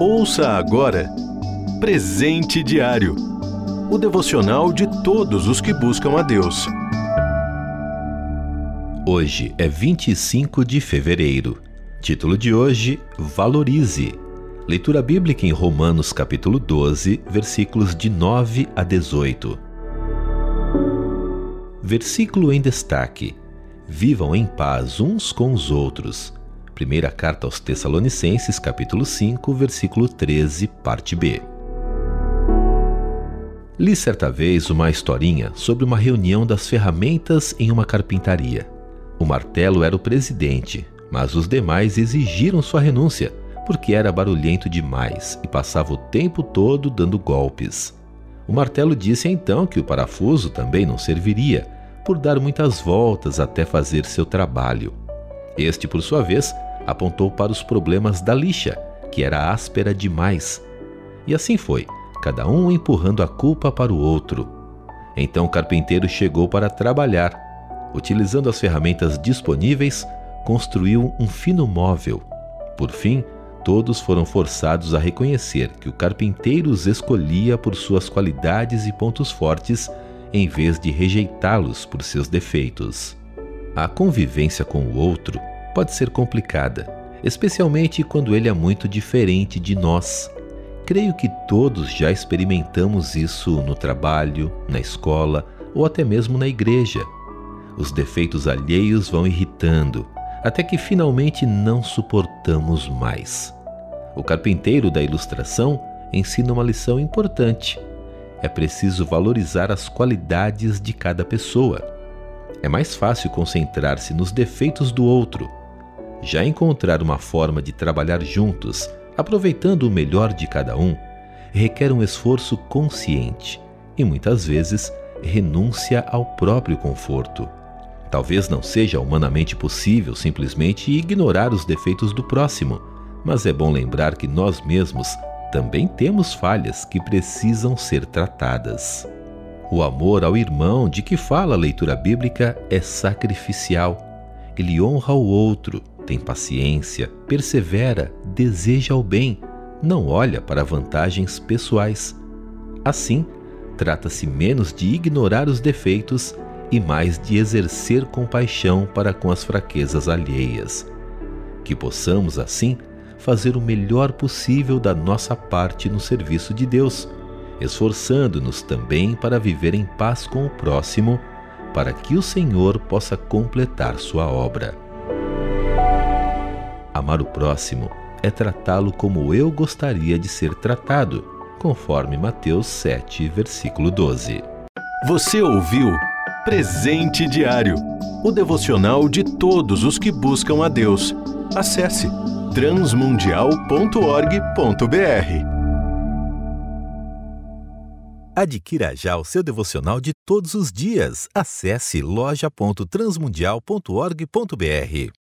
Ouça agora Presente Diário o devocional de todos os que buscam a Deus. Hoje é 25 de fevereiro. Título de hoje: Valorize. Leitura bíblica em Romanos capítulo 12, versículos de 9 a 18. Versículo em destaque: Vivam em paz uns com os outros. Primeira carta aos Tessalonicenses, capítulo 5, versículo 13, parte B. Li certa vez uma historinha sobre uma reunião das ferramentas em uma carpintaria. O martelo era o presidente, mas os demais exigiram sua renúncia porque era barulhento demais e passava o tempo todo dando golpes. O martelo disse então que o parafuso também não serviria por dar muitas voltas até fazer seu trabalho. Este, por sua vez, apontou para os problemas da lixa, que era áspera demais. E assim foi, cada um empurrando a culpa para o outro. Então o carpinteiro chegou para trabalhar. Utilizando as ferramentas disponíveis, construiu um fino móvel. Por fim, todos foram forçados a reconhecer que o carpinteiro os escolhia por suas qualidades e pontos fortes em vez de rejeitá-los por seus defeitos. A convivência com o outro pode ser complicada, especialmente quando ele é muito diferente de nós. Creio que todos já experimentamos isso no trabalho, na escola ou até mesmo na igreja. Os defeitos alheios vão irritando, até que finalmente não suportamos mais. O carpinteiro da ilustração ensina uma lição importante é preciso valorizar as qualidades de cada pessoa. É mais fácil concentrar-se nos defeitos do outro. Já encontrar uma forma de trabalhar juntos, aproveitando o melhor de cada um, requer um esforço consciente e muitas vezes renúncia ao próprio conforto. Talvez não seja humanamente possível simplesmente ignorar os defeitos do próximo, mas é bom lembrar que nós mesmos também temos falhas que precisam ser tratadas. O amor ao irmão de que fala a leitura bíblica é sacrificial. Ele honra o outro, tem paciência, persevera, deseja o bem, não olha para vantagens pessoais. Assim, trata-se menos de ignorar os defeitos e mais de exercer compaixão para com as fraquezas alheias. Que possamos, assim, fazer o melhor possível da nossa parte no serviço de Deus, esforçando-nos também para viver em paz com o próximo, para que o Senhor possa completar sua obra. Amar o próximo é tratá-lo como eu gostaria de ser tratado, conforme Mateus 7, versículo 12. Você ouviu Presente Diário o devocional de todos os que buscam a Deus. Acesse transmundial.org.br. Adquira já o seu devocional de todos os dias. Acesse loja.transmundial.org.br.